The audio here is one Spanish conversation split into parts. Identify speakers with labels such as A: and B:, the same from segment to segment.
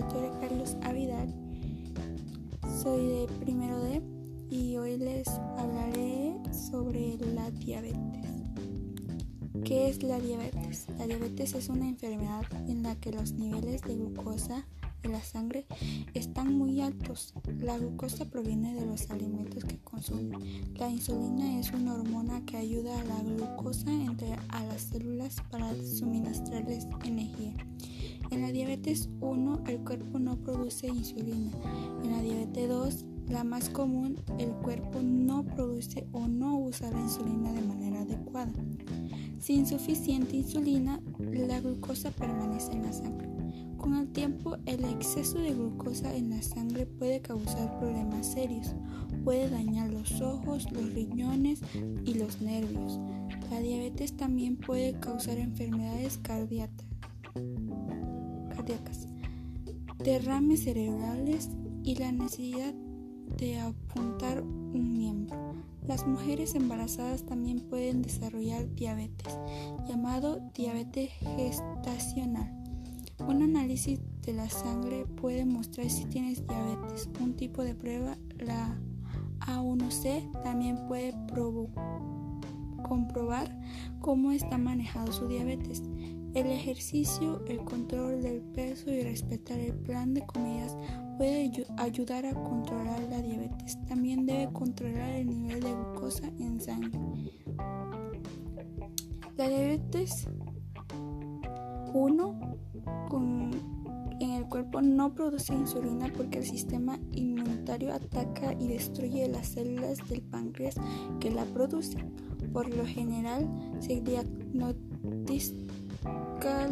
A: literatura Carlos Avidal. Soy de primero D y hoy les hablaré sobre la diabetes. ¿Qué es la diabetes? La diabetes es una enfermedad en la que los niveles de glucosa en la sangre están muy altos. La glucosa proviene de los alimentos que consumen. La insulina es una hormona que ayuda a la glucosa entre a las células para suministrarles energía. En la diabetes 1 el cuerpo no produce insulina. En la diabetes 2, la más común, el cuerpo no produce o no usa la insulina de manera adecuada. Sin suficiente insulina, la glucosa permanece en la sangre. Con el tiempo, el exceso de glucosa en la sangre puede causar problemas serios. Puede dañar los ojos, los riñones y los nervios. La diabetes también puede causar enfermedades cardíacas, derrames cerebrales y la necesidad de apuntar un miembro. Las mujeres embarazadas también pueden desarrollar diabetes, llamado diabetes gestacional. Un análisis de la sangre puede mostrar si tienes diabetes. Un tipo de prueba, la A1C, también puede comprobar cómo está manejado su diabetes. El ejercicio, el control del peso y respetar el plan de comidas puede ayudar a controlar la diabetes. También debe controlar el nivel de glucosa en sangre. La diabetes 1 en el cuerpo no produce insulina porque el sistema inmunitario ataca y destruye las células del páncreas que la producen. Por lo general se diagnostica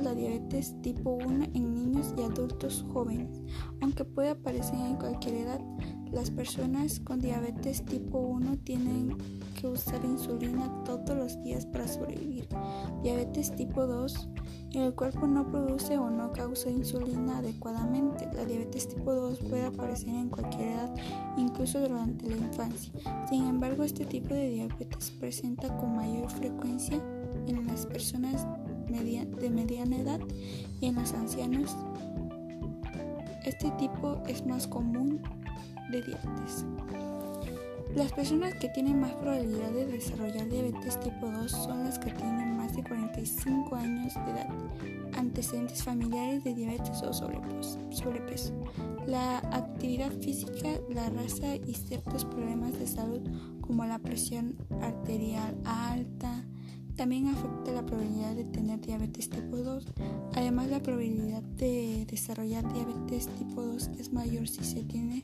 A: la diabetes tipo 1 en niños y adultos jóvenes, aunque puede aparecer en cualquier edad. Las personas con diabetes tipo 1 tienen que usar insulina todos los días para sobrevivir. Diabetes tipo 2, el cuerpo no produce o no causa insulina adecuadamente. La diabetes tipo 2 puede aparecer en cualquier edad, incluso durante la infancia. Sin embargo, este tipo de diabetes presenta con mayor frecuencia en las personas de mediana edad y en los ancianos. Este tipo es más común de diabetes. Las personas que tienen más probabilidad de desarrollar diabetes tipo 2 son las que tienen más de 45 años de edad, antecedentes familiares de diabetes o sobrepeso, la actividad física, la raza y ciertos problemas de salud como la presión arterial alta, también afecta la probabilidad de tener diabetes tipo 2. Además, la probabilidad de desarrollar diabetes tipo 2 es mayor si se tiene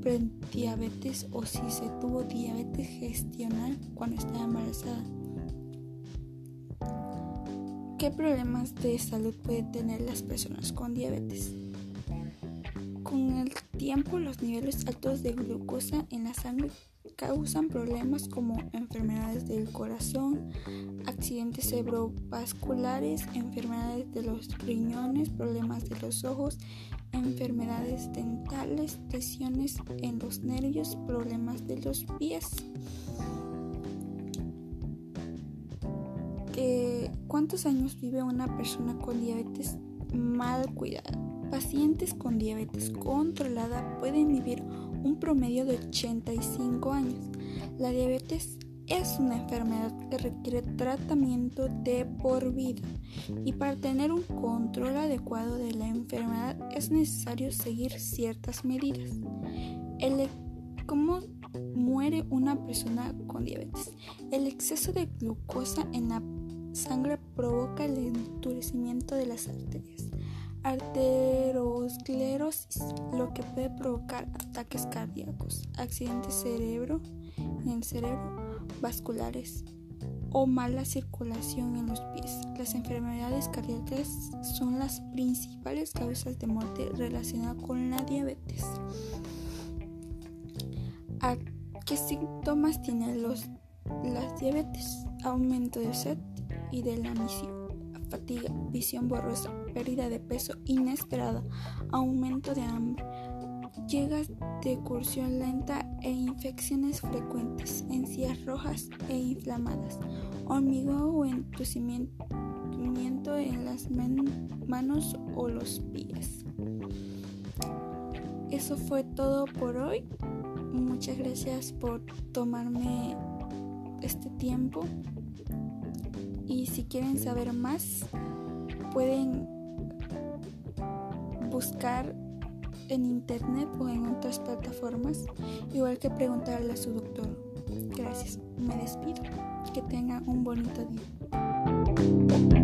A: prediabetes o si se tuvo diabetes gestional cuando está embarazada. ¿Qué problemas de salud pueden tener las personas con diabetes? Con el tiempo, los niveles altos de glucosa en la sangre causan problemas como enfermedades del corazón, accidentes cerebrovasculares, enfermedades de los riñones, problemas de los ojos, enfermedades dentales, lesiones en los nervios, problemas de los pies. ¿Cuántos años vive una persona con diabetes mal cuidada? Pacientes con diabetes controlada pueden vivir un promedio de 85 años. La diabetes es una enfermedad que requiere tratamiento de por vida y para tener un control adecuado de la enfermedad es necesario seguir ciertas medidas. ¿Cómo muere una persona con diabetes? El exceso de glucosa en la sangre provoca el endurecimiento de las arterias arteriosclerosis, lo que puede provocar ataques cardíacos, accidentes cerebro en el cerebro, vasculares o mala circulación en los pies. Las enfermedades cardíacas son las principales causas de muerte relacionadas con la diabetes. ¿A qué síntomas tienen los, las diabetes? Aumento de sed y de la misión fatiga, visión borrosa, pérdida de peso inesperada, aumento de hambre, llegas de cursión lenta e infecciones frecuentes, encías rojas e inflamadas, hormigón o entucimiento en las manos o los pies. Eso fue todo por hoy. muchas gracias por tomarme este tiempo y si quieren saber más pueden buscar en internet o en otras plataformas, igual que preguntarle a su doctor. Gracias, me despido. Que tenga un bonito día.